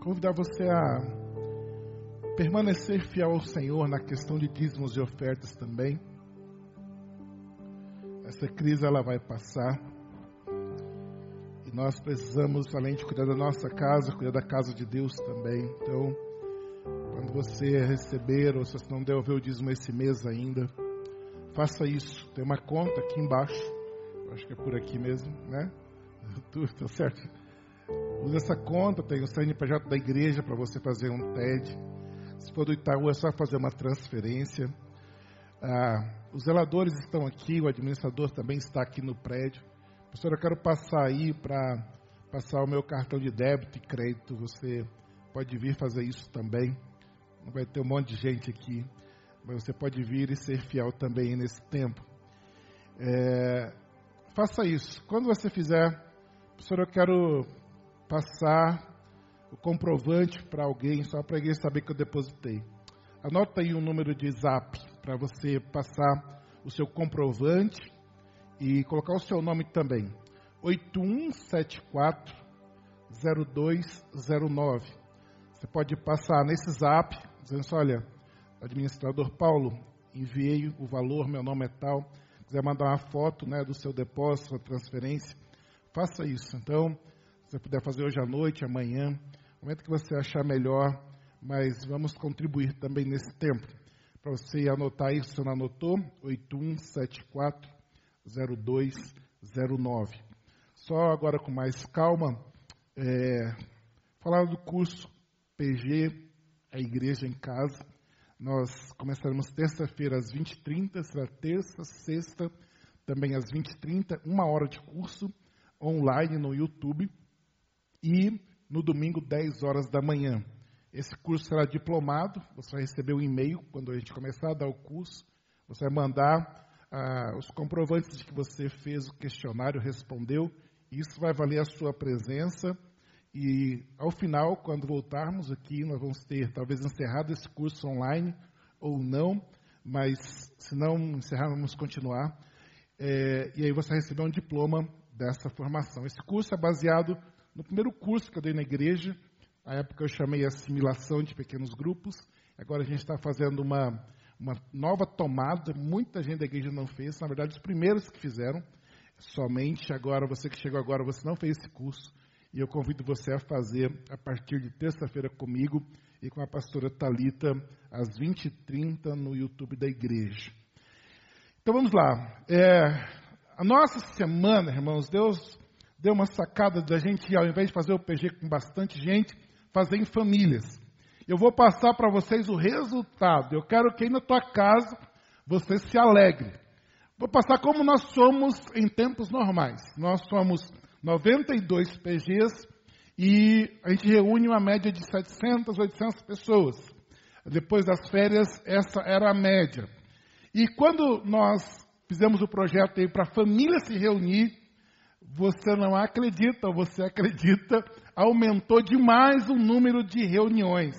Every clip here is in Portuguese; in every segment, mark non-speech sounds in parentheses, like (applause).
convidar você a permanecer fiel ao Senhor na questão de dízimos e ofertas também. Essa crise ela vai passar. E nós precisamos, além de cuidar da nossa casa, cuidar da casa de Deus também. Então, quando você receber, ou se você não devolver o dízimo esse mês ainda, faça isso. Tem uma conta aqui embaixo. Acho que é por aqui mesmo, né? (laughs) Tudo tá certo? Use essa conta, tem o CNPJ da igreja para você fazer um TED. Se for do Itaú, é só fazer uma transferência. Ah, os zeladores estão aqui, o administrador também está aqui no prédio. Professor, eu quero passar aí para passar o meu cartão de débito e crédito. Você pode vir fazer isso também. Não vai ter um monte de gente aqui, mas você pode vir e ser fiel também nesse tempo. É, faça isso. Quando você fizer, professor, eu quero passar o comprovante para alguém, só para alguém saber que eu depositei. Anota aí um número de zap para você passar o seu comprovante e colocar o seu nome também. 8174 0209. Você pode passar nesse zap, dizendo assim, olha, administrador Paulo, enviei o valor, meu nome é tal. Se quiser mandar uma foto né, do seu depósito, transferência, faça isso. Então, se você puder fazer hoje à noite, amanhã, no momento que você achar melhor, mas vamos contribuir também nesse tempo. Para você anotar isso, se não anotou, 81740209. Só agora com mais calma, é, falar do curso PG, a Igreja em Casa. Nós começaremos terça-feira às 20h30, será terça, sexta, também às 20h30, uma hora de curso online no YouTube e no domingo, 10 horas da manhã. Esse curso será diplomado, você vai receber um e-mail quando a gente começar a dar o curso, você vai mandar ah, os comprovantes de que você fez o questionário, respondeu, isso vai valer a sua presença e ao final, quando voltarmos aqui, nós vamos ter talvez encerrado esse curso online ou não, mas se não encerrar, vamos continuar. É, e aí você vai receber um diploma dessa formação. Esse curso é baseado no primeiro curso que eu dei na igreja, a época eu chamei assimilação de pequenos grupos. Agora a gente está fazendo uma, uma nova tomada. Muita gente da igreja não fez. Na verdade, os primeiros que fizeram. Somente agora, você que chegou agora, você não fez esse curso. E eu convido você a fazer a partir de terça-feira comigo e com a pastora Talita às 20h30 no YouTube da igreja. Então vamos lá. É, a nossa semana, irmãos, Deus deu uma sacada da gente, ao invés de fazer o PG com bastante gente, fazer em famílias. Eu vou passar para vocês o resultado. Eu quero que aí na tua casa você se alegre. Vou passar como nós somos em tempos normais. Nós somos 92 PGs e a gente reúne uma média de 700, 800 pessoas. Depois das férias, essa era a média. E quando nós fizemos o projeto aí para a família se reunir, você não acredita, você acredita, aumentou demais o número de reuniões.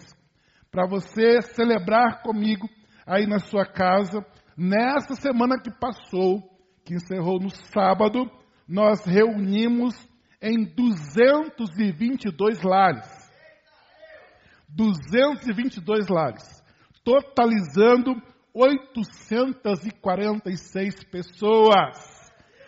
Para você celebrar comigo aí na sua casa, nessa semana que passou, que encerrou no sábado, nós reunimos em 222 lares. 222 lares, totalizando 846 pessoas.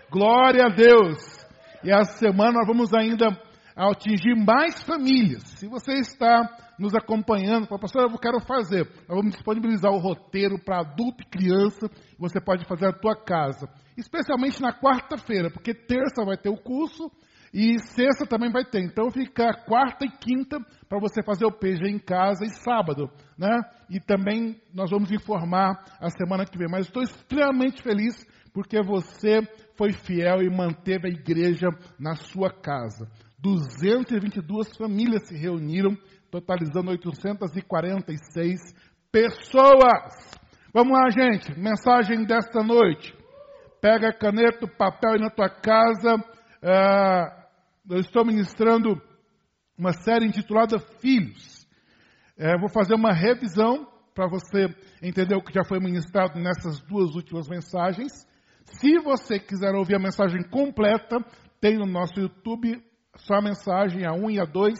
Glória a Deus! E essa semana nós vamos ainda atingir mais famílias. Se você está nos acompanhando, fala, pastor, eu quero fazer. Nós vamos disponibilizar o roteiro para adulto e criança. Você pode fazer na tua casa. Especialmente na quarta-feira, porque terça vai ter o curso e sexta também vai ter. Então fica quarta e quinta para você fazer o PG em casa e sábado, né? E também nós vamos informar a semana que vem. Mas estou extremamente feliz porque você foi fiel e manteve a igreja na sua casa. 222 famílias se reuniram, totalizando 846 pessoas. Vamos lá, gente. Mensagem desta noite. Pega caneta, papel aí na tua casa. Uh, eu estou ministrando uma série intitulada Filhos. Uh, vou fazer uma revisão para você entender o que já foi ministrado nessas duas últimas mensagens. Se você quiser ouvir a mensagem completa, tem no nosso YouTube só a mensagem a 1 e a 2,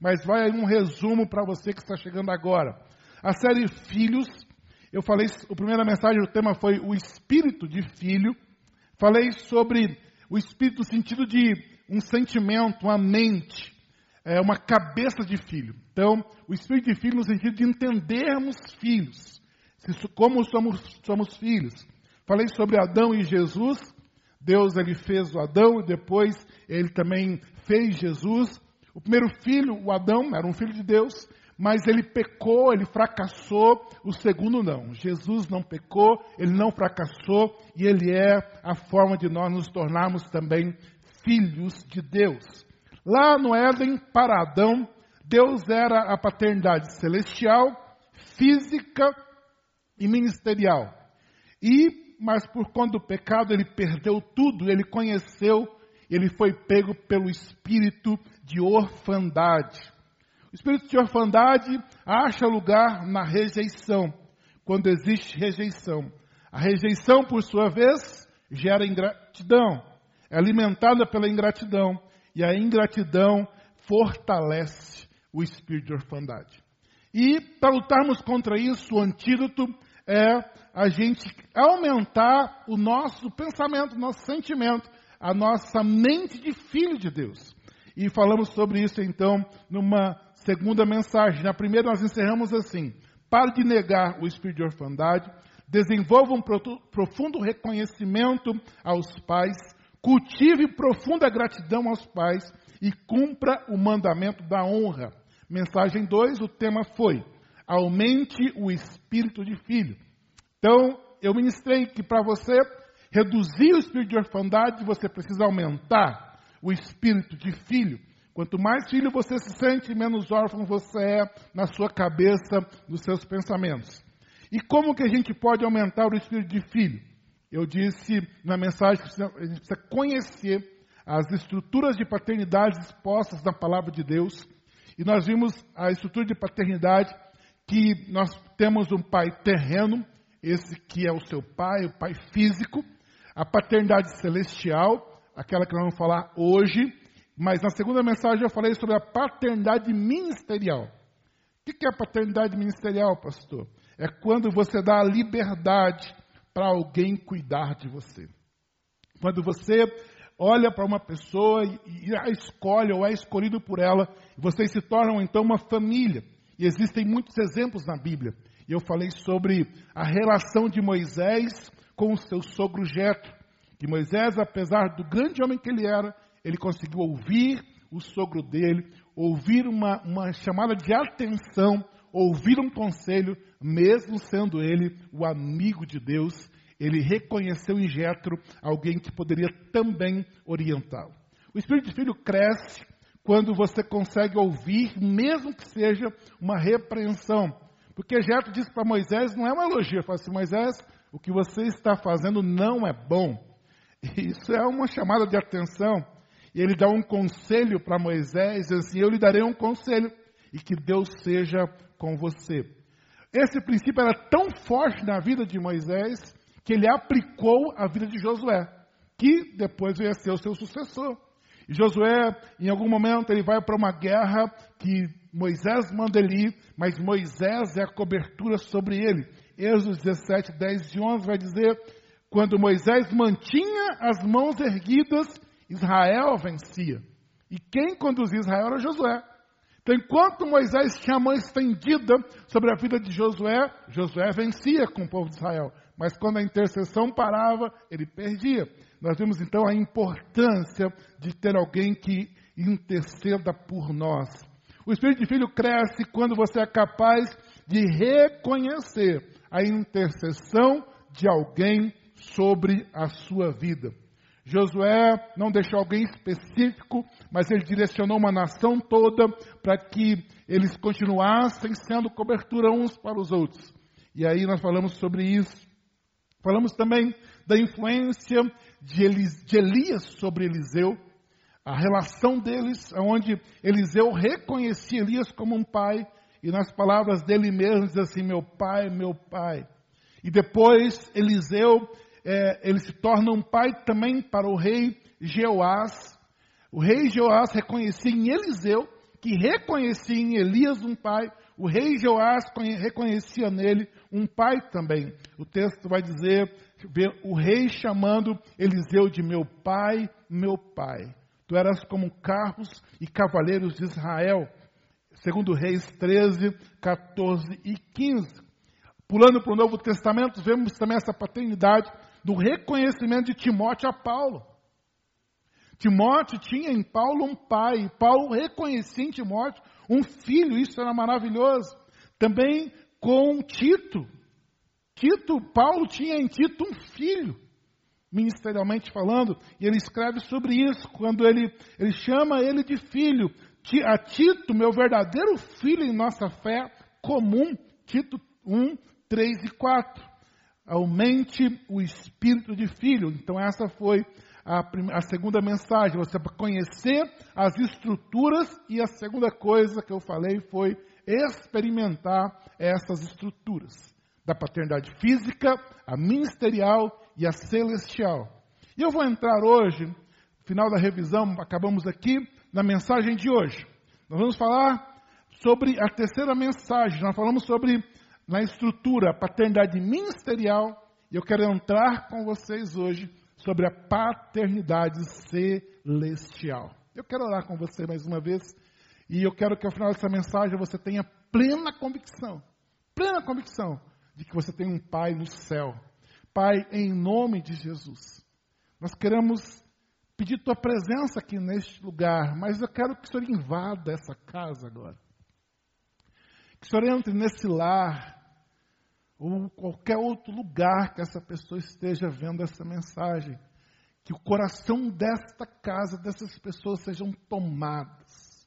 mas vai um resumo para você que está chegando agora. A série Filhos, eu falei, a primeira mensagem, o tema foi o espírito de filho. Falei sobre o espírito no sentido de um sentimento, uma mente, é, uma cabeça de filho. Então, o espírito de filho no sentido de entendermos filhos, como somos, somos filhos. Falei sobre Adão e Jesus. Deus ele fez o Adão e depois ele também fez Jesus. O primeiro filho, o Adão, era um filho de Deus, mas ele pecou, ele fracassou. O segundo não. Jesus não pecou, ele não fracassou e ele é a forma de nós nos tornarmos também filhos de Deus. Lá no Éden, para Adão, Deus era a paternidade celestial, física e ministerial. E mas por conta do pecado ele perdeu tudo, ele conheceu, ele foi pego pelo espírito de orfandade. O espírito de orfandade acha lugar na rejeição, quando existe rejeição. A rejeição, por sua vez, gera ingratidão, é alimentada pela ingratidão, e a ingratidão fortalece o espírito de orfandade. E para lutarmos contra isso, o antídoto é a gente aumentar o nosso pensamento, o nosso sentimento, a nossa mente de filho de Deus. E falamos sobre isso então numa segunda mensagem. Na primeira nós encerramos assim: pare de negar o espírito de orfandade, desenvolva um profundo reconhecimento aos pais, cultive profunda gratidão aos pais e cumpra o mandamento da honra. Mensagem 2, o tema foi: aumente o espírito de filho. Então, eu ministrei que para você reduzir o espírito de orfandade, você precisa aumentar o espírito de filho. Quanto mais filho você se sente, menos órfão você é na sua cabeça, nos seus pensamentos. E como que a gente pode aumentar o espírito de filho? Eu disse na mensagem que a gente precisa conhecer as estruturas de paternidade expostas na palavra de Deus. E nós vimos a estrutura de paternidade que nós temos um pai terreno, esse que é o seu pai, o pai físico, a paternidade celestial, aquela que nós vamos falar hoje, mas na segunda mensagem eu falei sobre a paternidade ministerial. O que é a paternidade ministerial, pastor? É quando você dá a liberdade para alguém cuidar de você. Quando você olha para uma pessoa e a escolhe ou é escolhido por ela, vocês se tornam então uma família. E existem muitos exemplos na Bíblia. E eu falei sobre a relação de Moisés com o seu sogro Jetro. Que Moisés, apesar do grande homem que ele era, ele conseguiu ouvir o sogro dele, ouvir uma, uma chamada de atenção, ouvir um conselho, mesmo sendo ele o amigo de Deus, ele reconheceu em Jetro alguém que poderia também orientá-lo. O espírito de filho cresce quando você consegue ouvir, mesmo que seja uma repreensão. Porque Jetro disse para Moisés, não é uma elogio, fala assim, Moisés, o que você está fazendo não é bom. Isso é uma chamada de atenção. E ele dá um conselho para Moisés, assim, eu lhe darei um conselho, e que Deus seja com você. Esse princípio era tão forte na vida de Moisés, que ele aplicou à vida de Josué, que depois veio a ser o seu sucessor. E Josué, em algum momento, ele vai para uma guerra que Moisés manda ele ir, mas Moisés é a cobertura sobre ele. Êxodo 17, 10 e 11 vai dizer: quando Moisés mantinha as mãos erguidas, Israel vencia. E quem conduzia Israel era Josué. Então, enquanto Moisés tinha a mão estendida sobre a vida de Josué, Josué vencia com o povo de Israel. Mas quando a intercessão parava, ele perdia. Nós vemos então a importância de ter alguém que interceda por nós. O espírito de filho cresce quando você é capaz de reconhecer a intercessão de alguém sobre a sua vida. Josué não deixou alguém específico, mas ele direcionou uma nação toda para que eles continuassem sendo cobertura uns para os outros. E aí nós falamos sobre isso. Falamos também da influência de, Elias sobre Eliseu, a relação deles, onde Eliseu reconhecia Elias como um pai, e nas palavras dele mesmo diz assim: Meu pai, meu pai. E depois Eliseu, é, ele se torna um pai também para o rei Jeoás. O rei Jeoás reconhecia em Eliseu que reconhecia em Elias um pai, o rei Joás reconhecia nele um pai também. O texto vai dizer, o rei chamando Eliseu de meu pai, meu pai. Tu eras como carros e cavaleiros de Israel. Segundo Reis 13, 14 e 15. Pulando para o Novo Testamento, vemos também essa paternidade do reconhecimento de Timóteo a Paulo. Timóteo tinha em Paulo um pai, Paulo reconhecia em Timóteo um filho, isso era maravilhoso. Também com Tito. Tito, Paulo tinha em Tito um filho, ministerialmente falando, e ele escreve sobre isso, quando ele, ele chama ele de filho. A Tito, meu verdadeiro filho em nossa fé comum, Tito 1, 3 e 4. Aumente o espírito de filho. Então, essa foi a, a segunda mensagem. Você conhecer as estruturas, e a segunda coisa que eu falei foi experimentar essas estruturas da paternidade física, a ministerial e a celestial. E eu vou entrar hoje, final da revisão, acabamos aqui, na mensagem de hoje. Nós vamos falar sobre a terceira mensagem. Nós falamos sobre na estrutura, paternidade ministerial, e eu quero entrar com vocês hoje sobre a paternidade celestial. Eu quero orar com você mais uma vez, e eu quero que ao final dessa mensagem você tenha plena convicção, plena convicção de que você tem um Pai no céu. Pai, em nome de Jesus, nós queremos pedir tua presença aqui neste lugar, mas eu quero que o Senhor invada essa casa agora. Que o Senhor entre nesse lar, ou qualquer outro lugar que essa pessoa esteja vendo essa mensagem. Que o coração desta casa, dessas pessoas sejam tomados.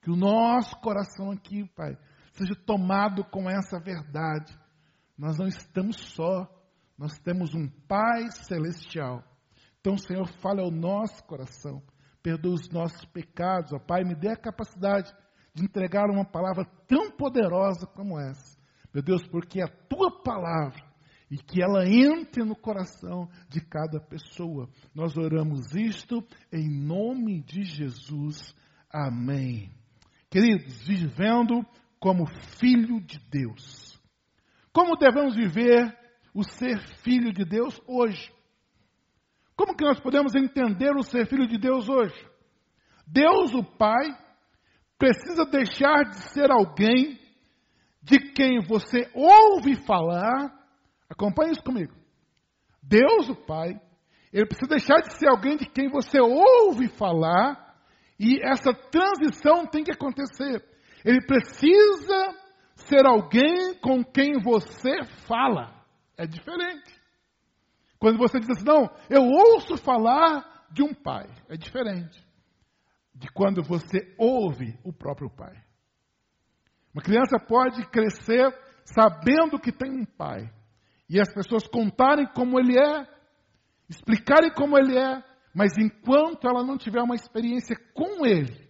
Que o nosso coração aqui, Pai, seja tomado com essa verdade. Nós não estamos só, nós temos um Pai celestial. Então, Senhor, fale ao nosso coração, perdoa os nossos pecados, ó Pai, me dê a capacidade de entregar uma palavra tão poderosa como essa meu Deus, porque é a tua palavra e que ela entre no coração de cada pessoa. Nós oramos isto em nome de Jesus. Amém. Queridos, vivendo como filho de Deus. Como devemos viver o ser filho de Deus hoje? Como que nós podemos entender o ser filho de Deus hoje? Deus, o Pai, precisa deixar de ser alguém de quem você ouve falar, acompanhe isso comigo. Deus, o Pai, ele precisa deixar de ser alguém de quem você ouve falar, e essa transição tem que acontecer. Ele precisa ser alguém com quem você fala. É diferente. Quando você diz assim, não, eu ouço falar de um pai. É diferente de quando você ouve o próprio pai. Uma criança pode crescer sabendo que tem um pai. E as pessoas contarem como ele é, explicarem como ele é, mas enquanto ela não tiver uma experiência com ele,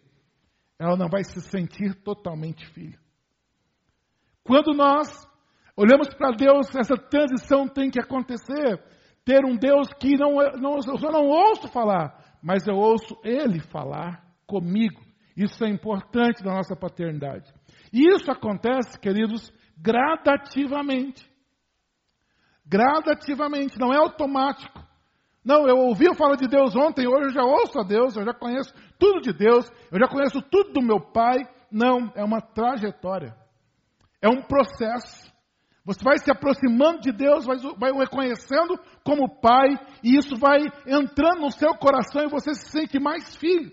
ela não vai se sentir totalmente filha. Quando nós olhamos para Deus, essa transição tem que acontecer. Ter um Deus que não, não, eu só não ouço falar, mas eu ouço Ele falar comigo. Isso é importante na nossa paternidade. E isso acontece, queridos, gradativamente. Gradativamente, não é automático. Não, eu ouvi falar de Deus ontem, hoje eu já ouço a Deus, eu já conheço tudo de Deus, eu já conheço tudo do meu Pai. Não, é uma trajetória. É um processo. Você vai se aproximando de Deus, vai, vai o reconhecendo como Pai, e isso vai entrando no seu coração e você se sente mais filho.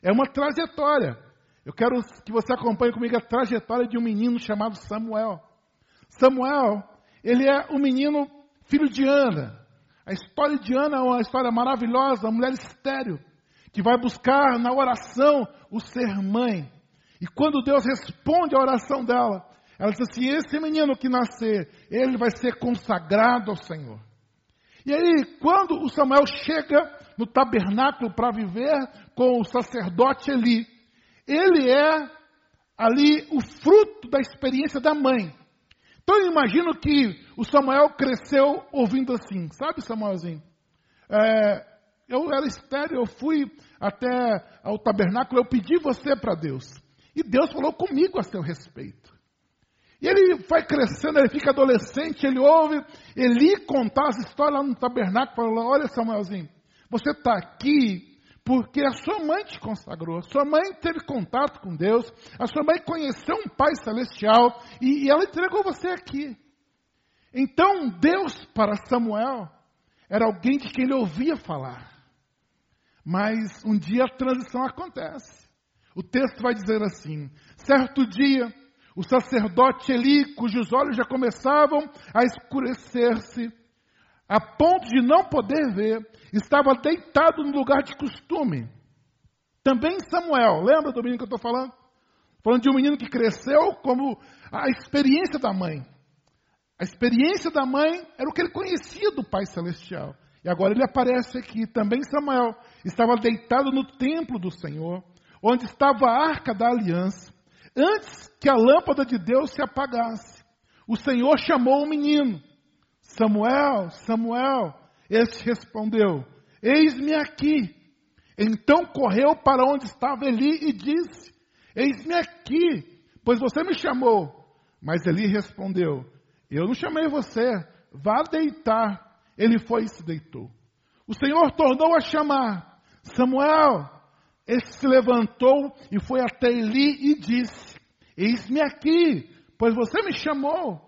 É uma trajetória. Eu quero que você acompanhe comigo a trajetória de um menino chamado Samuel. Samuel, ele é um menino filho de Ana. A história de Ana é uma história maravilhosa, uma mulher estéril, que vai buscar na oração o ser mãe. E quando Deus responde à oração dela, ela diz assim: esse menino que nascer, ele vai ser consagrado ao Senhor. E aí, quando o Samuel chega no tabernáculo para viver com o sacerdote Eli, ele é ali o fruto da experiência da mãe. Então eu imagino que o Samuel cresceu ouvindo assim, sabe Samuelzinho? É, eu era estéreo, eu fui até ao tabernáculo, eu pedi você para Deus. E Deus falou comigo a seu respeito. E ele vai crescendo, ele fica adolescente, ele ouve Eli contar as histórias lá no tabernáculo, falou, olha Samuelzinho, você está aqui porque a sua mãe te consagrou, a sua mãe teve contato com Deus, a sua mãe conheceu um Pai Celestial e, e ela entregou você aqui. Então Deus para Samuel era alguém de quem ele ouvia falar. Mas um dia a transição acontece. O texto vai dizer assim: certo dia, o sacerdote Eli, cujos olhos já começavam a escurecer-se, a ponto de não poder ver, estava deitado no lugar de costume. Também Samuel, lembra do menino que eu estou falando? Falando de um menino que cresceu como a experiência da mãe. A experiência da mãe era o que ele conhecia do Pai Celestial. E agora ele aparece aqui. Também Samuel estava deitado no templo do Senhor, onde estava a arca da aliança. Antes que a lâmpada de Deus se apagasse, o Senhor chamou o menino. Samuel, Samuel. Este respondeu: Eis-me aqui. Então correu para onde estava Eli e disse: Eis-me aqui, pois você me chamou. Mas Eli respondeu: Eu não chamei você, vá deitar. Ele foi e se deitou. O Senhor tornou a chamar: Samuel. Ele se levantou e foi até Eli e disse: Eis-me aqui, pois você me chamou.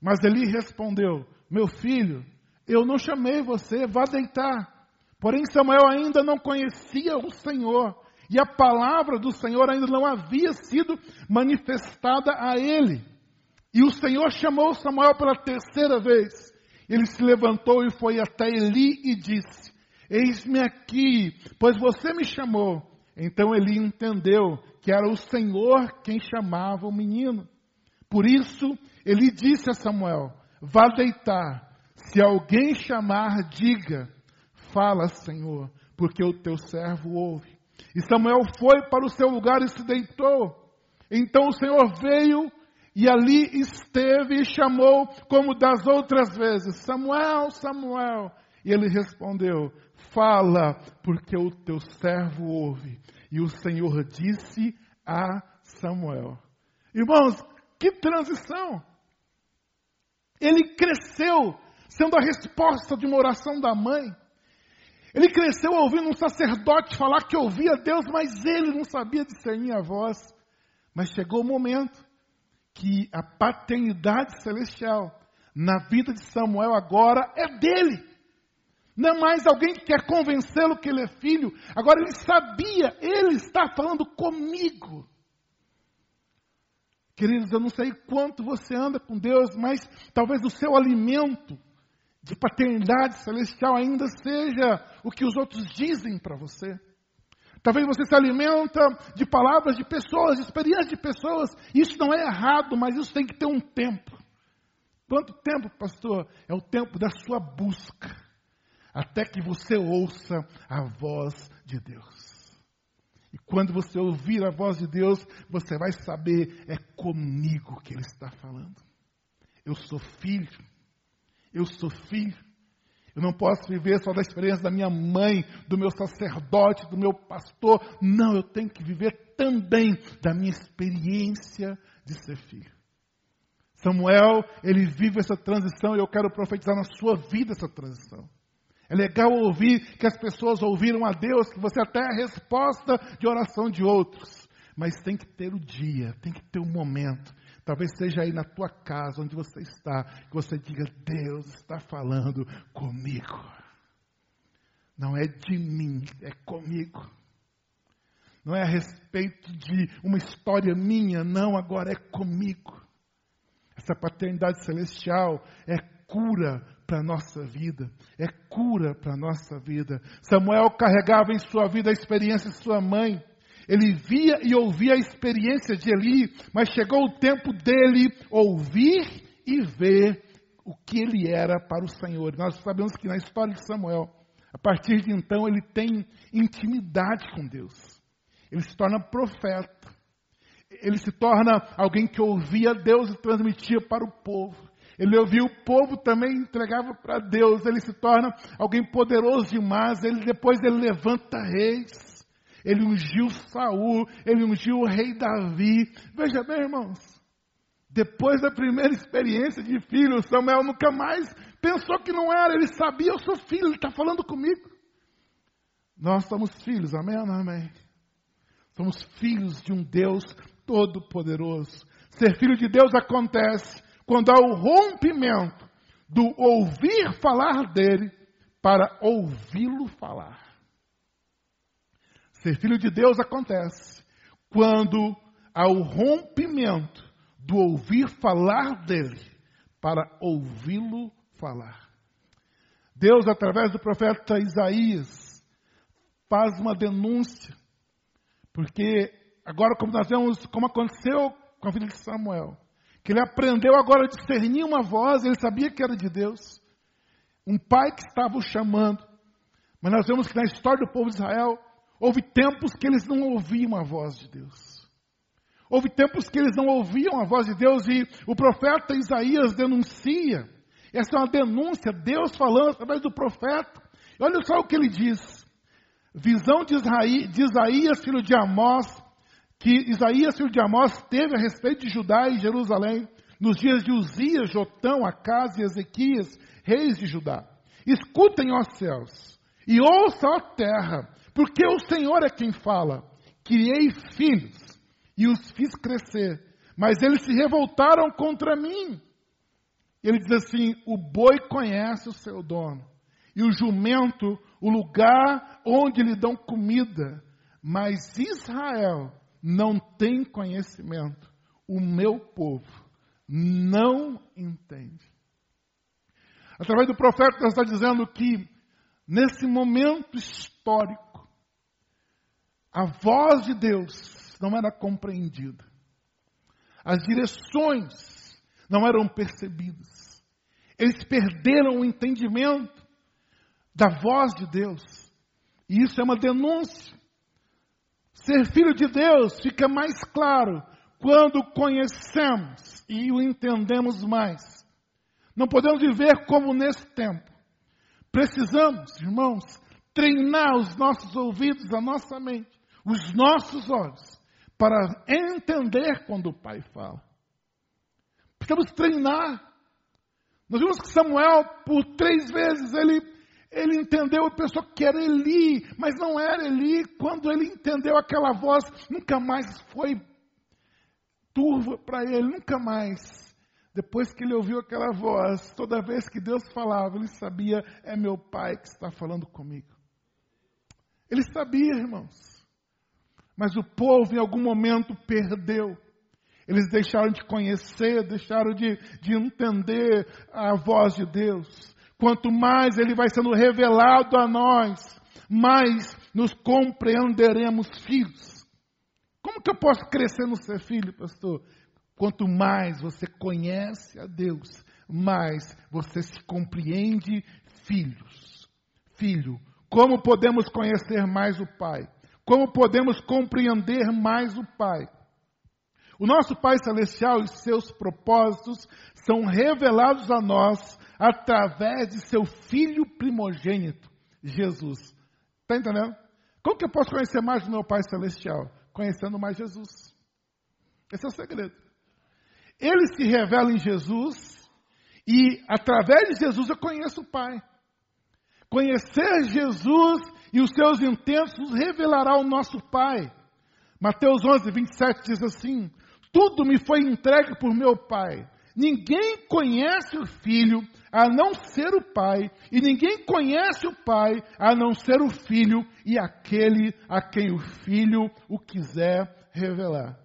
Mas Eli respondeu: Meu filho, eu não chamei você, vá deitar. Porém, Samuel ainda não conhecia o Senhor, e a palavra do Senhor ainda não havia sido manifestada a ele. E o Senhor chamou Samuel pela terceira vez. Ele se levantou e foi até Eli e disse: Eis-me aqui, pois você me chamou. Então Eli entendeu que era o Senhor quem chamava o menino. Por isso, ele disse a Samuel: Vá deitar. Se alguém chamar, diga: Fala, Senhor, porque o teu servo ouve. E Samuel foi para o seu lugar e se deitou. Então o Senhor veio e ali esteve e chamou, como das outras vezes: Samuel, Samuel. E ele respondeu: Fala, porque o teu servo ouve. E o Senhor disse a Samuel: Irmãos, que transição! Ele cresceu sendo a resposta de uma oração da mãe. Ele cresceu ouvindo um sacerdote falar que ouvia Deus, mas ele não sabia discernir a voz. Mas chegou o momento que a paternidade celestial na vida de Samuel agora é dele. Não é mais alguém que quer convencê-lo que ele é filho. Agora ele sabia, ele está falando comigo. Queridos, eu não sei quanto você anda com Deus, mas talvez o seu alimento de paternidade celestial ainda seja o que os outros dizem para você. Talvez você se alimenta de palavras de pessoas, de experiências de pessoas. Isso não é errado, mas isso tem que ter um tempo. Quanto tempo, pastor? É o tempo da sua busca. Até que você ouça a voz de Deus. E quando você ouvir a voz de Deus, você vai saber, é comigo que Ele está falando. Eu sou filho eu sou filho. Eu não posso viver só da experiência da minha mãe, do meu sacerdote, do meu pastor. Não, eu tenho que viver também da minha experiência de ser filho. Samuel, ele vive essa transição e eu quero profetizar na sua vida essa transição. É legal ouvir que as pessoas ouviram a Deus, que você até é a resposta de oração de outros. Mas tem que ter o dia, tem que ter o momento Talvez seja aí na tua casa, onde você está, que você diga: Deus está falando comigo. Não é de mim, é comigo. Não é a respeito de uma história minha, não, agora é comigo. Essa paternidade celestial é cura para a nossa vida, é cura para a nossa vida. Samuel carregava em sua vida a experiência de sua mãe. Ele via e ouvia a experiência de Eli, mas chegou o tempo dele ouvir e ver o que ele era para o Senhor. Nós sabemos que na história de Samuel, a partir de então, ele tem intimidade com Deus. Ele se torna profeta. Ele se torna alguém que ouvia Deus e transmitia para o povo. Ele ouvia o povo também entregava para Deus. Ele se torna alguém poderoso demais. Ele depois ele levanta reis. ele ungiu Saul, ele ungiu o rei Davi. Veja bem, irmãos, depois da primeira experiência de filho, Samuel nunca mais pensou que não era, ele sabia, eu sou filho, ele está falando comigo. Nós somos filhos, amém ou amém? Somos filhos de um Deus todo-poderoso. Ser filho de Deus acontece quando há o rompimento do ouvir falar dele para ouvi-lo falar. Ser filho de Deus acontece quando há o rompimento do ouvir falar dele para ouvi-lo falar. Deus, através do profeta Isaías, faz uma denúncia, porque agora, como nós vemos, como aconteceu com a vida de Samuel, que ele aprendeu agora a discernir uma voz, ele sabia que era de Deus, um pai que estava o chamando. Mas nós vemos que na história do povo de Israel, houve tempos que eles não ouviam a voz de Deus. Houve tempos que eles não ouviam a voz de Deus e o profeta Isaías denuncia. Essa é uma denúncia, Deus falando através do profeta. E olha só o que ele diz. Visão de, Isaías, filho de Amós, que Isaías, filho de Amós, teve a respeito de Judá e Jerusalém, nos dias de Uzias, Jotão, Acas e Ezequias, reis de Judá. Escutem, ó céus, e ouça, ó terra, porque o Senhor é quem fala. Criei filhos e os fiz crescer, mas eles se revoltaram contra mim. Ele diz assim: o boi conhece o seu dono, e o jumento o lugar onde lhe dão comida, mas Israel não tem conhecimento, o meu povo não entende. Através do profeta, Deus está dizendo que, nesse momento histórico, a voz de Deus não era compreendida, as direções não eram percebidas, eles perderam o entendimento da voz de Deus, e isso é uma denúncia Ser filho de Deus fica mais claro quando conhecemos e o entendemos mais. Não podemos viver como nesse tempo. Precisamos, irmãos, treinar os nossos ouvidos, a nossa mente, os nossos olhos, para entender quando o Pai fala. Precisamos treinar. Nós vimos que Samuel, por três vezes, ele ele entendeu e pensou que era Eli, mas não era Eli. Quando ele entendeu aquela voz, nunca mais foi turva para ele, nunca mais. Depois que ele ouviu aquela voz, toda vez que Deus falava, ele sabia: é meu pai que está falando comigo. Ele sabia, irmãos. Mas o povo em algum momento perdeu. Eles deixaram de conhecer, deixaram de, de entender a voz de Deus. Quanto mais ele vai sendo revelado a nós, mais nos compreenderemos filhos. Como que eu posso crescer no ser filho, pastor? Quanto mais você conhece a Deus, mais você se compreende filhos. Filho, como podemos conhecer mais o Pai? Como podemos compreender mais o Pai? O nosso Pai Celestial e seus propósitos são revelados a nós através de seu filho primogênito, Jesus. Está entendendo? Como que eu posso conhecer mais do meu Pai Celestial? Conhecendo mais Jesus. Esse é o segredo. Ele se revela em Jesus e através de Jesus eu conheço o Pai. Conhecer Jesus e os seus intentos revelará o nosso Pai. Mateus 11, 27 diz assim: Tudo me foi entregue por meu Pai. Ninguém conhece o Filho a não ser o Pai, e ninguém conhece o Pai a não ser o Filho e aquele a quem o Filho o quiser revelar.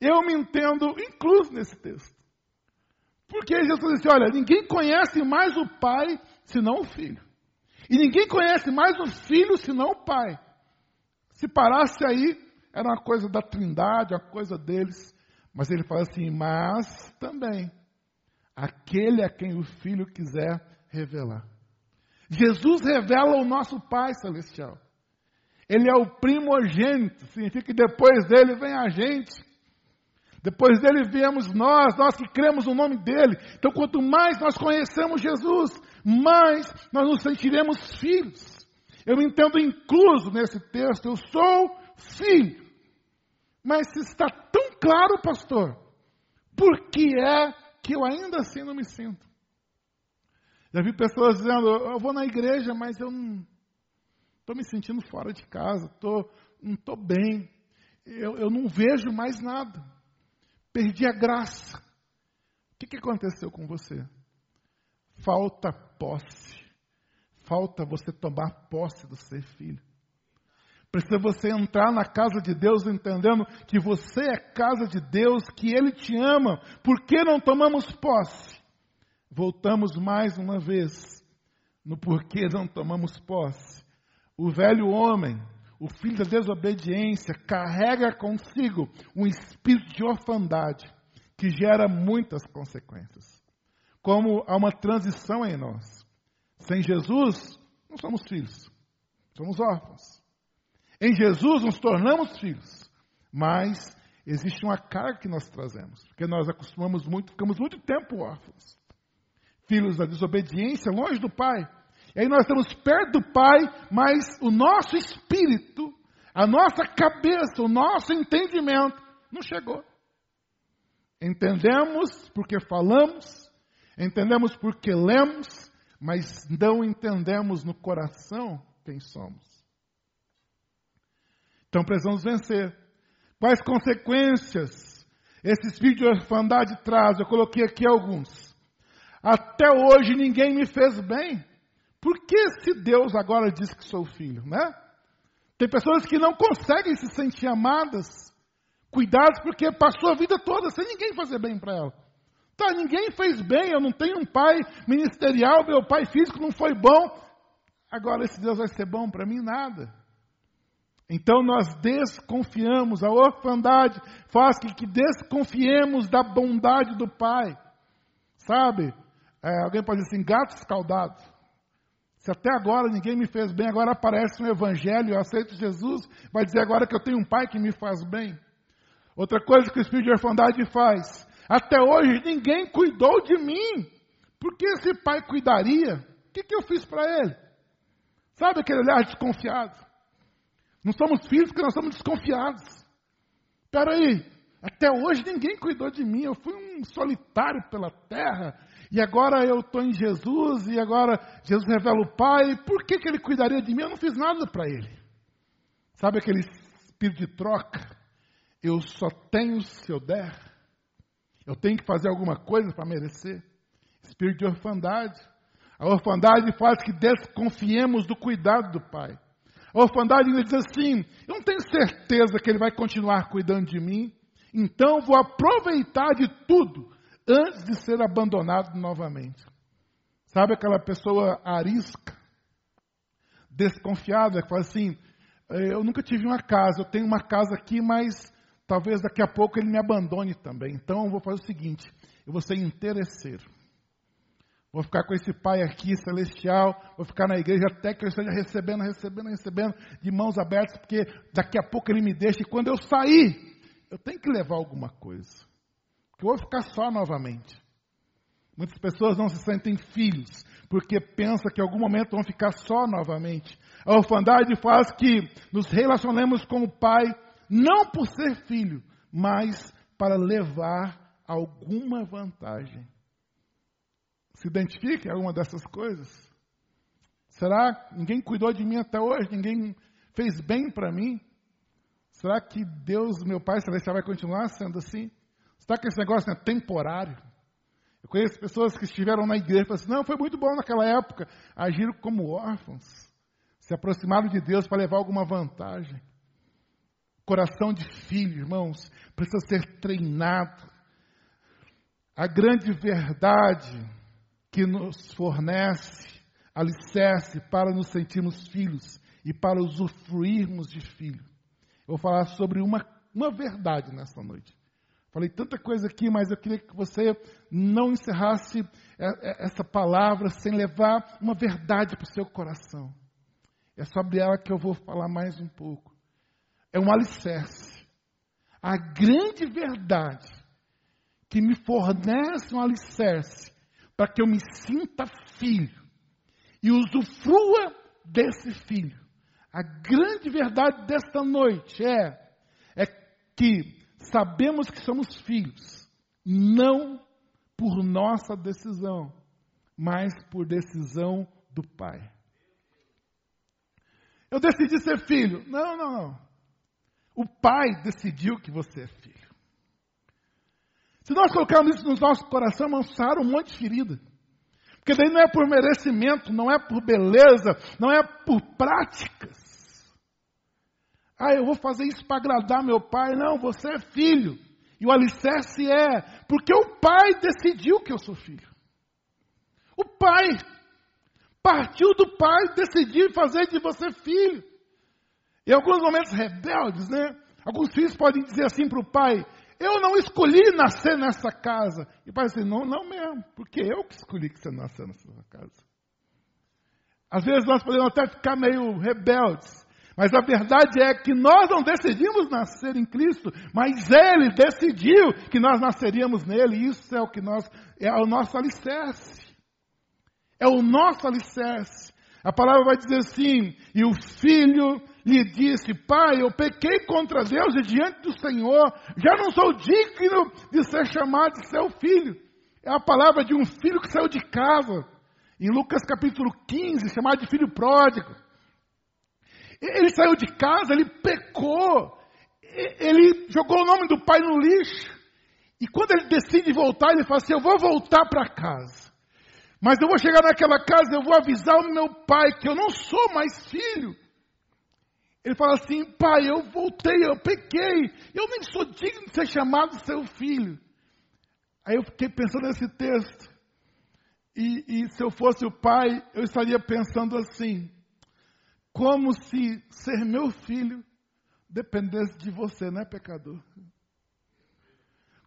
Eu me entendo incluso nesse texto. Porque Jesus disse: olha, ninguém conhece mais o Pai senão o Filho. E ninguém conhece mais o Filho senão o Pai. Se parasse aí, era uma coisa da trindade, uma coisa deles. Mas ele fala assim: mas também aquele a quem o Filho quiser revelar. Jesus revela o nosso Pai Celestial. Ele é o primogênito, significa que depois dele vem a gente. Depois dele viemos nós, nós que cremos no nome dele. Então, quanto mais nós conhecemos Jesus, mais nós nos sentiremos filhos. Eu entendo incluso nesse texto. Eu sou filho. Mas está tão claro, pastor, por que é que eu ainda assim não me sinto? Já vi pessoas dizendo, eu vou na igreja, mas eu não estou me sentindo fora de casa, tô, não estou bem, eu, eu não vejo mais nada, perdi a graça. O que, que aconteceu com você? Falta posse, falta você tomar posse do ser filho. Precisa você entrar na casa de Deus entendendo que você é casa de Deus, que Ele te ama. Por que não tomamos posse? voltamos mais uma vez no porquê não tomamos posse. O velho homem, o filho da desobediência, carrega consigo um espírito de orfandade que gera muitas consequências. Como há uma transição em nós. Sem Jesus, não somos filhos, somos órfãos. Em Jesus nos tornamos filhos, mas existe uma carga que nós trazemos, porque nós acostumamos muito, ficamos muito tempo órfãos filhos da desobediência, longe do Pai. E aí nós estamos perto do Pai, mas o nosso espírito, a nossa cabeça, o nosso entendimento não chegou. Entendemos porque falamos, entendemos porque lemos, mas não entendemos no coração quem somos. Então precisamos vencer. Quais consequências esse espírito de orfandade traz? Eu coloquei aqui alguns. Até hoje ninguém me fez bem. Por que se Deus agora diz que sou filho, né? Tem pessoas que não conseguem se sentir amadas, cuidadas, porque passou a vida toda sem ninguém fazer bem para ela. Tá, ninguém fez bem, eu não tenho um pai ministerial, meu pai físico não foi bom. Agora esse Deus vai ser bom para mim? Nada. Então nós desconfiamos, a orfandade faz com que desconfiemos da bondade do Pai. Sabe? É, alguém pode dizer assim, gato escaldado. Se até agora ninguém me fez bem, agora aparece um evangelho, eu aceito Jesus, vai dizer agora que eu tenho um pai que me faz bem. Outra coisa que o Espírito de orfandade faz, até hoje ninguém cuidou de mim. Por que esse pai cuidaria? O que, que eu fiz para ele? Sabe aquele olhar desconfiado? Não somos filhos porque nós somos desconfiados. Espera aí, até hoje ninguém cuidou de mim, eu fui um solitário pela terra, e agora eu estou em Jesus, e agora Jesus revela o Pai, por que, que ele cuidaria de mim? Eu não fiz nada para ele. Sabe aquele espírito de troca? Eu só tenho se eu der. Eu tenho que fazer alguma coisa para merecer. Espírito de orfandade. A orfandade faz que desconfiemos do cuidado do Pai. A orfandade diz assim: eu não tenho certeza que Ele vai continuar cuidando de mim, então vou aproveitar de tudo antes de ser abandonado novamente. Sabe aquela pessoa arisca, desconfiada, que fala assim: é, eu nunca tive uma casa, eu tenho uma casa aqui, mas talvez daqui a pouco ele me abandone também. Então eu vou fazer o seguinte: eu vou ser interesseiro. Vou ficar com esse pai aqui celestial, vou ficar na igreja até que eu esteja recebendo, recebendo, recebendo, de mãos abertas, porque daqui a pouco ele me deixa, e quando eu sair, eu tenho que levar alguma coisa que eu vou ficar só novamente. Muitas pessoas não se sentem filhos, porque pensam que em algum momento vão ficar só novamente. A orfandade faz que nos relacionemos com o Pai, não por ser filho, mas para levar alguma vantagem. Se identifique alguma dessas coisas? Será que ninguém cuidou de mim até hoje? Ninguém fez bem para mim? Será que Deus, meu Pai Celestial, vai continuar sendo assim? Será que esse negócio é temporário? Eu conheço pessoas que estiveram na igreja e falaram assim, não, foi muito bom naquela época, agiram como órfãos, se aproximaram de Deus para levar alguma vantagem. Coração de filho, irmãos, precisa ser treinado. A grande verdade que nos fornece alicerce para nos sentirmos filhos e para usufruirmos de filho. Eu vou falar sobre uma, uma verdade nessa noite. Falei tanta coisa aqui, mas eu queria que você não encerrasse é, é, essa palavra sem levar uma verdade para o seu coração. É sobre ela que eu vou falar mais um pouco. É um alicerce. A grande verdade que me fornece um alicerce para que eu me sinta filho e usufrua desse filho. A grande verdade desta noite é, é que sabemos que somos filhos, não por nossa decisão, mas por decisão do Pai. Eu decidi ser filho. Não, não, não. O Pai decidiu que você é filho. Se nós colocarmos isso no nosso coração, amansar um monte de ferida. Porque daí não é por merecimento, não é por beleza, não é por práticas. Ah, eu vou fazer isso para agradar meu pai. Não, você é filho. E o alicerce é, porque o pai decidiu que eu sou filho. O pai partiu do pai decidir fazer de você filho. Em alguns momentos rebeldes, né? Alguns filhos podem dizer assim para o pai: Eu não escolhi nascer nessa casa. E o pai diz: Não, não mesmo, porque eu que escolhi que você nasceu nessa casa. Às vezes nós podemos até ficar meio rebeldes. Mas a verdade é que nós não decidimos nascer em Cristo, mas Ele decidiu que nós nasceríamos nele, e isso é o que nós, é o nosso alicerce. É o nosso alicerce. A palavra vai dizer assim: e o filho lhe disse: Pai, eu pequei contra Deus e diante do Senhor, já não sou digno de ser chamado seu filho. É a palavra de um filho que saiu de casa. Em Lucas capítulo 15, chamado de filho pródigo. Ele saiu de casa, ele pecou, ele jogou o nome do pai no lixo. E quando ele decide voltar, ele fala assim: Eu vou voltar para casa. Mas eu vou chegar naquela casa, eu vou avisar o meu pai que eu não sou mais filho. Ele fala assim: Pai, eu voltei, eu pequei, eu nem sou digno de ser chamado seu filho. Aí eu fiquei pensando nesse texto. E, e se eu fosse o pai, eu estaria pensando assim: como se ser meu filho dependesse de você, não é pecador?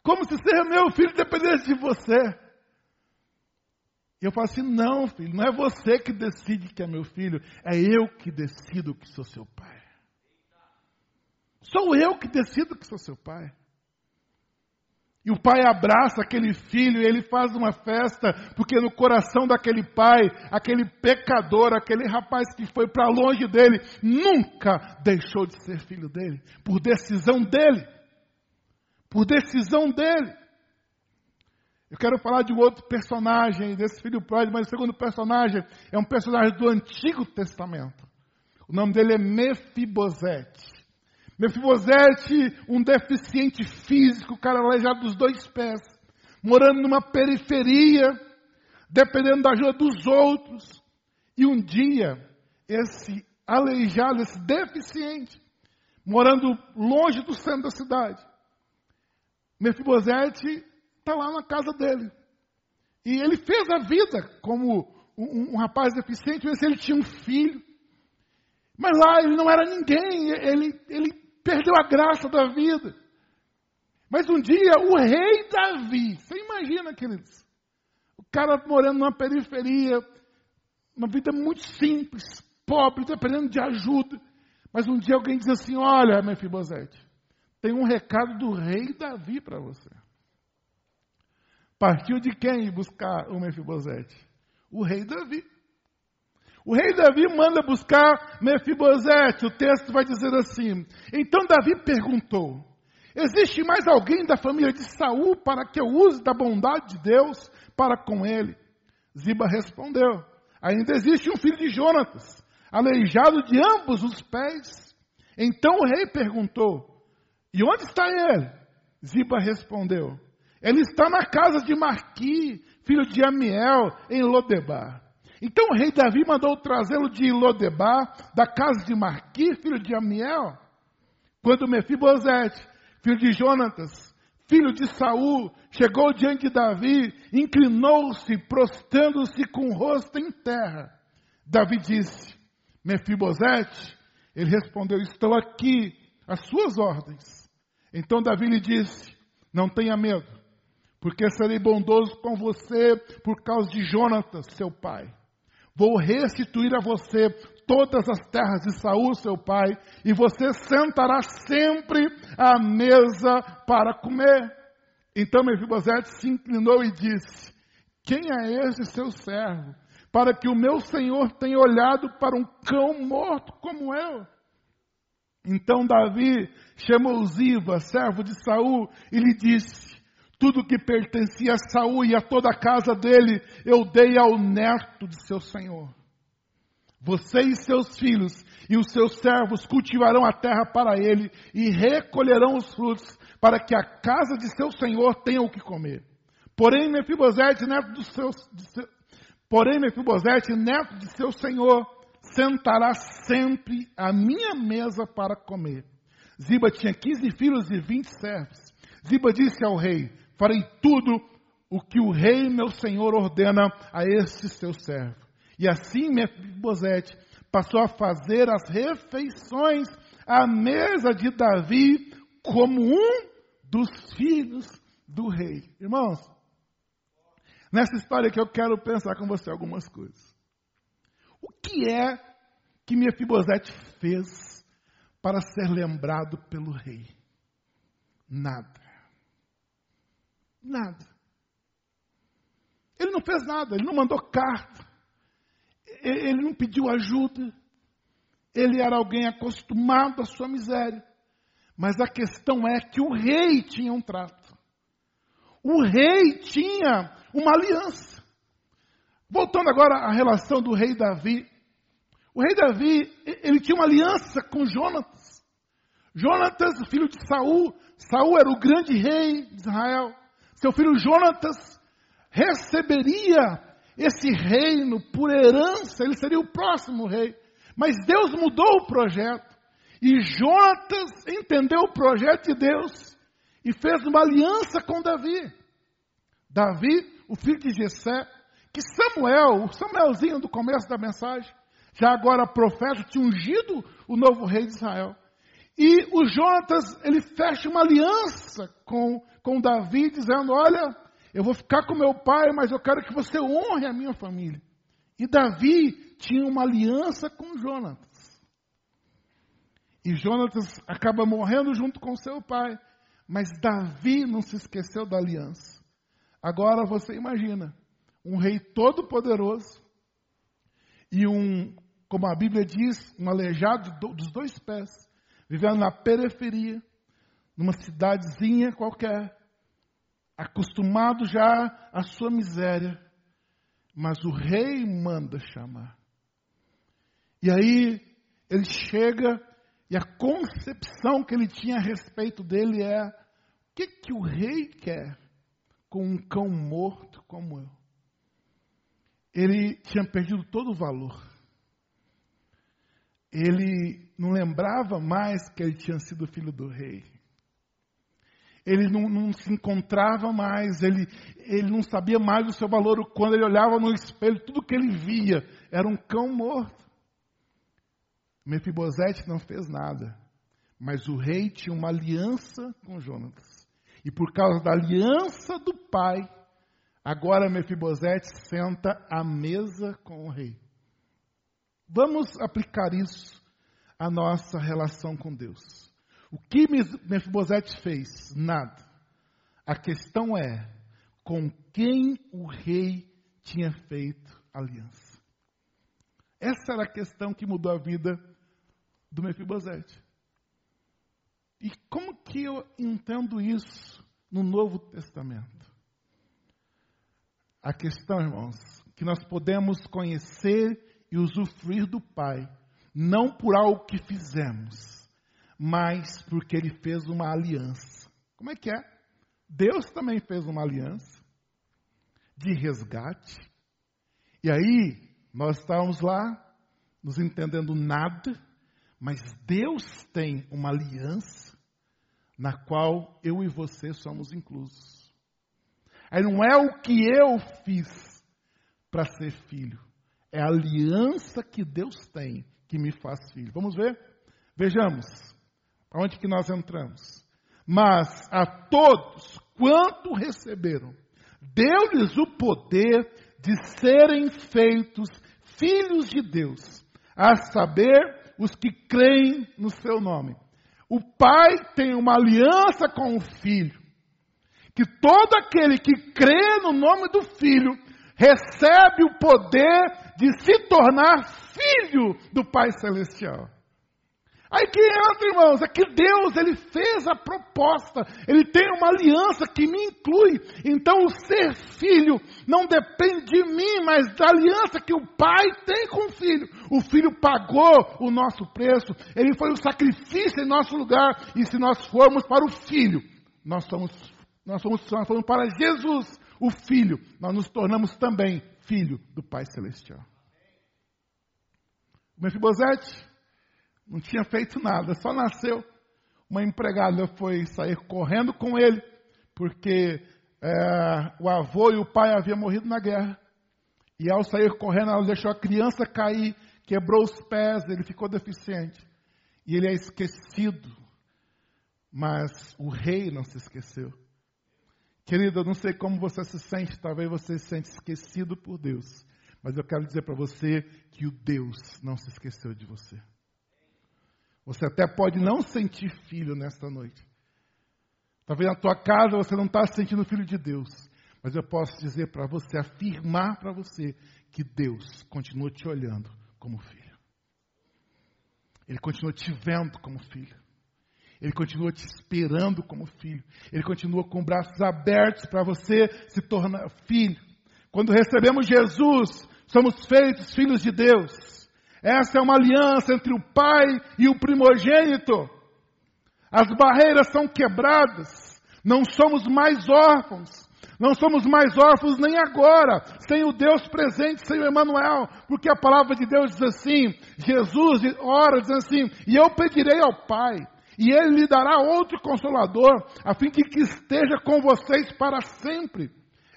Como se ser meu filho dependesse de você. E eu falo assim: não, filho, não é você que decide que é meu filho, é eu que decido que sou seu pai. Sou eu que decido que sou seu pai. E o pai abraça aquele filho e ele faz uma festa, porque no coração daquele pai, aquele pecador, aquele rapaz que foi para longe dele, nunca deixou de ser filho dele, por decisão dele. Por decisão dele. Eu quero falar de um outro personagem desse filho pródigo, mas o segundo personagem é um personagem do Antigo Testamento. O nome dele é Mefibosete. Mefibosete, um deficiente físico, cara aleijado dos dois pés, morando numa periferia, dependendo da ajuda dos outros. E um dia, esse aleijado, esse deficiente, morando longe do centro da cidade, Mefibosete está lá na casa dele. E ele fez a vida como um, um rapaz deficiente, mas ele tinha um filho. Mas lá ele não era ninguém, ele, ele perdeu a graça da vida. Mas um dia o rei Davi, você imagina, queridos, o cara morando numa periferia, uma vida muito simples, pobre, dependendo de ajuda. Mas um dia alguém diz assim: Olha, Mefibosete, tem um recado do rei Davi para você. Partiu de quem buscar o Mefibosete? O rei Davi. O rei Davi manda buscar Mefibosete. O texto vai dizer assim: Então Davi perguntou: Existe mais alguém da família de Saul para que eu use da bondade de Deus para com ele? Ziba respondeu: Ainda existe um filho de Jonatas, aleijado de ambos os pés. Então o rei perguntou: E onde está ele? Ziba respondeu: Ele está na casa de Marqui, filho de Amiel, em Lodebar. Então o rei Davi mandou trazê-lo de Lodebar, da casa de Marqui, filho de Amiel. Quando Mefibosete, filho de Jonatas, filho de Saul, chegou diante de Davi, inclinou-se, prostrando-se com o rosto em terra. Davi disse: Mefibosete, ele respondeu: Estou aqui, às suas ordens. Então Davi lhe disse: Não tenha medo, porque serei bondoso com você por causa de Jonatas, seu pai. Vou restituir a você todas as terras de Saul, seu pai, e você sentará sempre à mesa para comer. Então Mefibosete se inclinou e disse: Quem é esse seu servo? para que o meu senhor tenha olhado para um cão morto como eu. Então Davi chamou Ziba, servo de Saul, e lhe disse: Tudo que pertencia a Saul e a toda a casa dele, eu dei ao neto de seu senhor. Você e seus filhos e os seus servos cultivarão a terra para ele e recolherão os frutos, para que a casa de seu senhor tenha o que comer. Porém, Mefibosete, neto do seu, seu porém Mefibosete, neto de seu senhor, sentará sempre à minha mesa para comer. Ziba tinha 15 filhos e 20 servos. Ziba disse ao rei: Farei tudo o que o rei meu senhor ordena a este seu servo. E assim Mefibosete passou a fazer as refeições à mesa de Davi como um dos filhos do rei. Irmãos, nessa história que eu quero pensar com você algumas coisas. O que é que Mefibosete fez para ser lembrado pelo rei? Nada. Nada. Ele não fez nada, ele não mandou carta, ele não pediu ajuda, ele era alguém acostumado à sua miséria. Mas a questão é que o rei tinha um trato. O rei tinha uma aliança. Voltando agora à relação do rei Davi. O rei Davi, ele tinha uma aliança com Jonatas. Jonatas, filho de Saul. Saul era o grande rei de Israel. Seu filho Jonatas receberia esse reino por herança, ele seria o próximo rei. Mas Deus mudou o projeto. E Jonatas entendeu o projeto de Deus e fez uma aliança com Davi. Davi, o filho de Jessé, que Samuel, o Samuelzinho do começo da mensagem, já agora profeta, tinha ungido o novo rei de Israel. E o Jonatas, ele fecha uma aliança com, com Davi, dizendo: Olha, eu vou ficar com meu pai, mas eu quero que você honre a minha família. E Davi tinha uma aliança com Jonatas. E Jonatas acaba morrendo junto com seu pai. Mas Davi não se esqueceu da aliança. Agora você imagina, um rei todo poderoso e um, como a Bíblia diz, um aleijado dos dois pés, vivendo na periferia, numa cidadezinha qualquer, acostumado já à sua miséria, mas o rei manda chamar. E aí ele chega e a concepção que ele tinha a respeito dele é: o que, que o rei quer com um cão morto como eu? Ele tinha perdido todo o valor. Ele não lembrava mais que ele tinha sido filho do rei ele não, não, se encontrava mais, ele, ele não sabia mais o seu valor. Quando ele olhava no espelho, tudo que ele via era um cão morto. Mefibosete não fez nada, mas o rei tinha uma aliança com Jonatas. E por causa da aliança do pai, agora Mefibosete senta à mesa com o rei. Vamos aplicar isso à nossa relação com Deus. O que Mefibosete fez? Nada. A questão é com quem o rei tinha feito aliança. Essa era a questão que mudou a vida do Mefibosete. E como que eu entendo isso no Novo Testamento? A questão, irmãos, que nós podemos conhecer e usufruir do Pai, não por algo que fizemos, mas porque ele fez uma aliança. Como é que é? Deus também fez uma aliança de resgate. E aí, nós estávamos lá, nos entendendo nada, mas Deus tem uma aliança na qual eu e você somos inclusos. Aí não é o que eu fiz para ser filho, é a aliança que Deus tem que me faz filho. Vamos ver? Vejamos. Onde que nós entramos? Mas a todos quanto receberam, deu-lhes o poder de serem feitos filhos de Deus, a saber, os que creem no seu nome. O Pai tem uma aliança com o Filho, que todo aquele que crê no nome do Filho recebe o poder de se tornar filho do Pai Celestial. Aí que entra, irmãos, é que Deus, Ele fez a proposta, Ele tem uma aliança que me inclui. Então, o ser filho não depende de mim, mas da aliança que o pai tem com o filho. O filho pagou o nosso preço, Ele foi o sacrifício em nosso lugar, e se nós formos para o filho, nós somos, nós somos, nós somos para Jesus, o filho, nós nos tornamos também filho do Pai Celestial. O Mefibosete não tinha feito nada, só nasceu. Uma empregada foi sair correndo com ele, porque é, o avô e o pai haviam morrido na guerra. E ao sair correndo, ela deixou a criança cair, quebrou os pés, ele ficou deficiente. E ele é esquecido. Mas o rei não se esqueceu. Querido, eu não sei como você se sente, talvez você se sente esquecido por Deus. Mas eu quero dizer para você que o Deus não se esqueceu de você. Você até pode não sentir filho nesta noite. Talvez na tua casa você não está se sentindo filho de Deus. Mas eu posso dizer para você, afirmar para você, que Deus continua te olhando como filho. Ele continua te vendo como filho. Ele continua te esperando como filho. Ele continua com braços abertos para você se tornar filho. Quando recebemos Jesus, somos feitos filhos de Deus. Essa é uma aliança entre o pai e o primogênito. As barreiras são quebradas. Não somos mais órfãos. Não somos mais órfãos nem agora, sem o Deus presente, sem o Emanuel, porque a palavra de Deus diz assim, Jesus ora diz assim, e eu pedirei ao Pai, e ele lhe dará outro consolador, a fim de que esteja com vocês para sempre.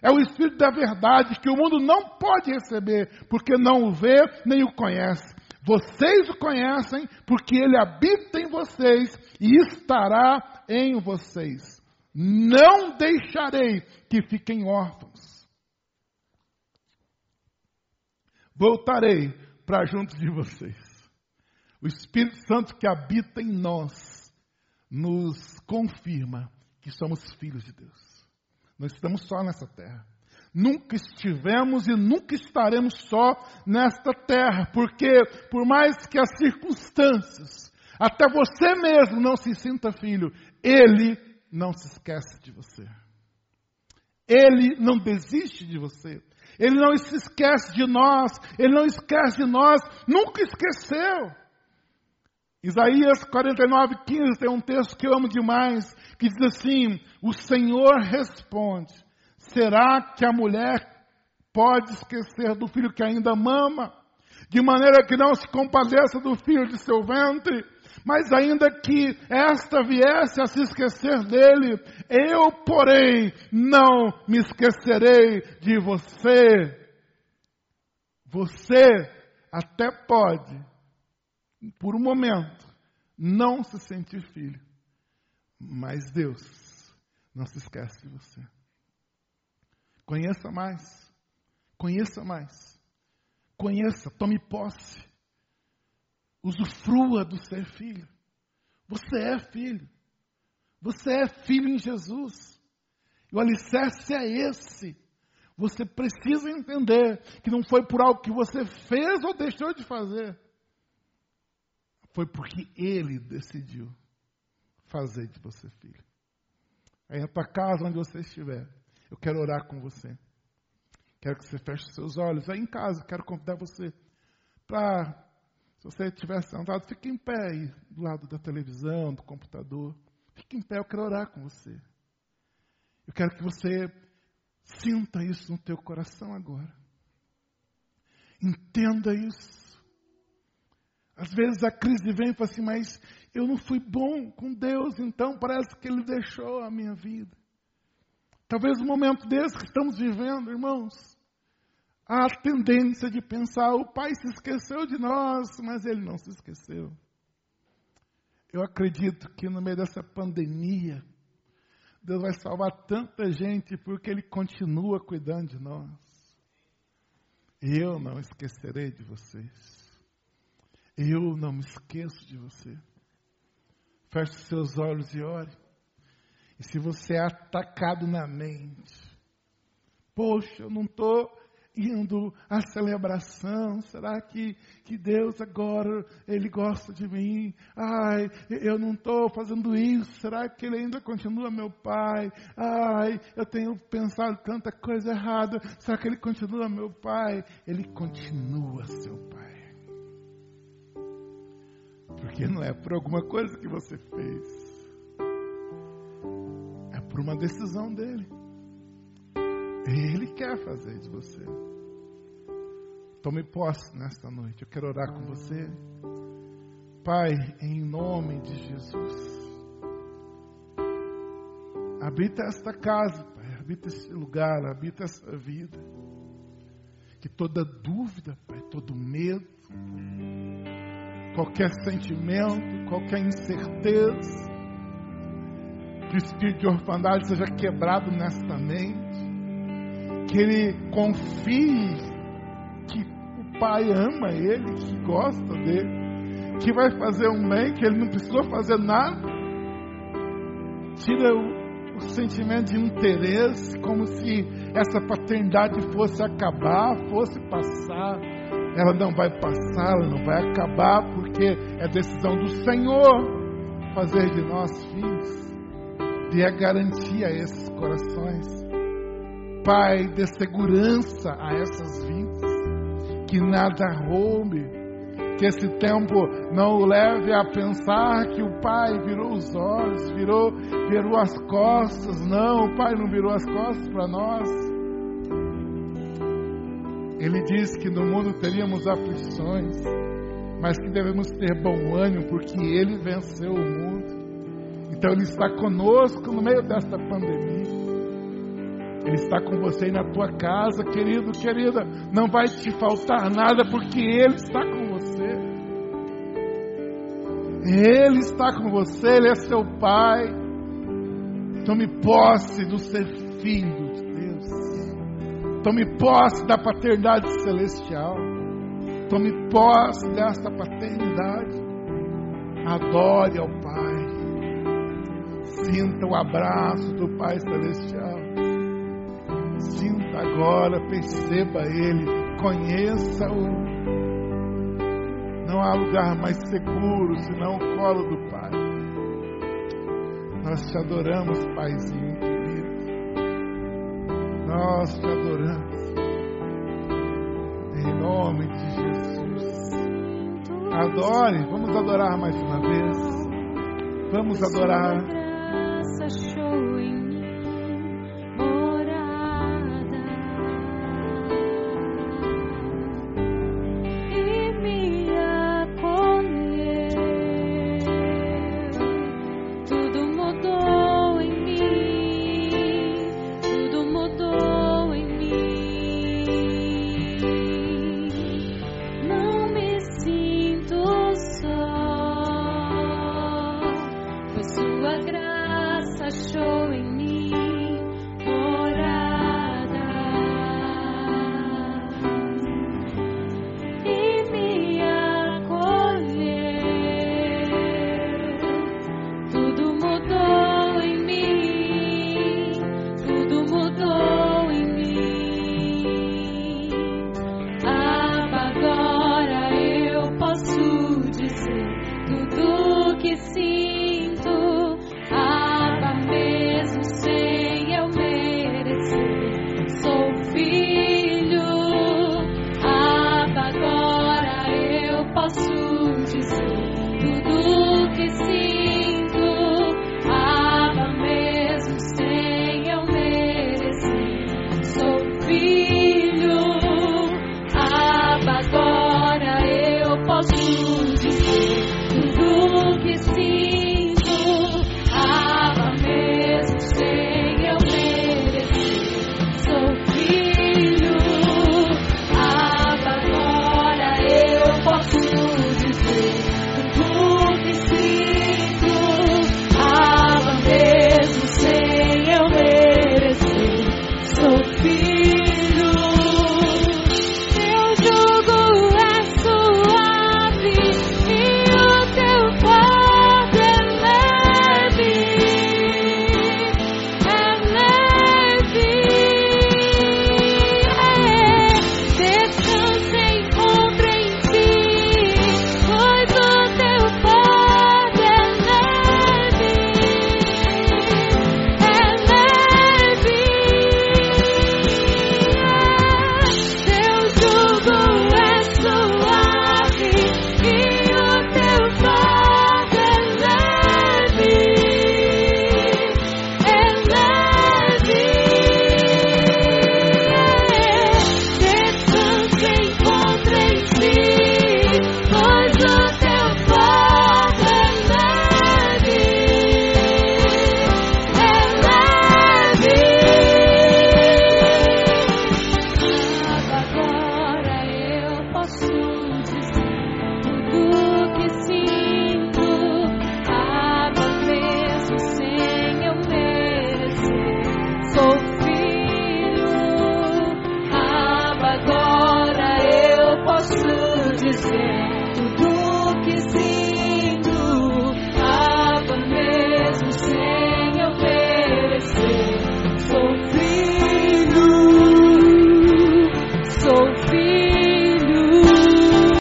É o Espírito da verdade que o mundo não pode receber, porque não o vê nem o conhece. Vocês o conhecem porque ele habita em vocês e estará em vocês. Não deixarei que fiquem órfãos. Voltarei para junto de vocês. O Espírito Santo que habita em nós nos confirma que somos filhos de Deus. Nós estamos só nessa terra. Nunca estivemos e nunca estaremos só nesta terra, porque por mais que as circunstâncias, até você mesmo não se sinta filho, Ele não se esquece de você. Ele não desiste de você. Ele não se esquece de nós. Ele não esquece de nós. Nunca esqueceu. Isaías 49, 15 tem um texto que eu amo demais, que diz assim: O Senhor responde Será que a mulher pode esquecer do filho que ainda mama? De maneira que não se compadeça do filho de seu ventre? Mas ainda que esta viesse a se esquecer dele, eu, porém, não me esquecerei de você. Você até pode, por um momento, não se sentir filho, mas Deus não se esquece de você. Conheça mais. Conheça mais. Conheça, tome posse. Usufrua do ser filho. Você é filho. Você é filho em Jesus. E o alicerce é esse. Você precisa entender que não foi por algo que você fez ou deixou de fazer. Foi porque Ele decidiu fazer de você filho. Aí na tua casa, onde você estiver, eu quero orar com você. Quero que você feche seus olhos. Aí em casa, quero convidar você para, se você estiver sentado, fique em pé aí, do lado da televisão, do computador. Fique em pé, eu quero orar com você. Eu quero que você sinta isso no teu coração agora. Entenda isso. Às vezes a crise vem e fala assim, mas eu não fui bom com Deus, então parece que Ele deixou a minha vida. Talvez no momento desse que estamos vivendo, irmãos, há a tendência de pensar: o Pai se esqueceu de nós, mas Ele não se esqueceu. Eu acredito que no meio dessa pandemia, Deus vai salvar tanta gente porque Ele continua cuidando de nós. Eu não esquecerei de vocês. Eu não me esqueço de você. Feche seus olhos e ore. E se você é atacado na mente, poxa, eu não estou indo à celebração? Será que, que Deus agora, Ele gosta de mim? Ai, eu não estou fazendo isso. Será que Ele ainda continua meu Pai? Ai, eu tenho pensado tanta coisa errada. Será que Ele continua meu Pai? Ele continua seu Pai. Porque não é por alguma coisa que você fez. É por uma decisão dele. Ele quer fazer de você. Tome posse nesta noite. Eu quero orar com você. Pai, em nome de Jesus. Habita esta casa, Pai. Habita este lugar, habita essa vida. Que toda dúvida, Pai, todo medo, qualquer sentimento, qualquer incerteza, que o espírito de orfandade seja quebrado nesta mente que ele confie que o pai ama ele, que gosta dele, que vai fazer um bem, que ele não precisou fazer nada. Tira o, o sentimento de interesse, como se essa paternidade fosse acabar, fosse passar. Ela não vai passar, ela não vai acabar, porque é decisão do Senhor fazer de nós filhos. Dê a garantia a esses corações Pai, dê segurança a essas vidas, que nada roube, que esse tempo não o leve a pensar que o Pai virou os olhos, virou, virou as costas. Não, o Pai não virou as costas para nós. Ele disse que no mundo teríamos aflições, mas que devemos ter bom ânimo, porque Ele venceu o mundo. Então Ele está conosco no meio desta pandemia. Ele está com você aí na tua casa, querido, querida. Não vai te faltar nada porque Ele está com você. Ele está com você, Ele é seu Pai. Tome posse do ser filho. Tome posse da paternidade celestial. Tome posse desta paternidade. Adore ao Pai. Sinta o abraço do Pai Celestial. Sinta agora, perceba Ele, conheça-o. Não há lugar mais seguro senão o colo do Pai. Nós te adoramos, Paizinho. Nós te adoramos. Em nome de Jesus. Adore, vamos adorar mais uma vez. Vamos adorar.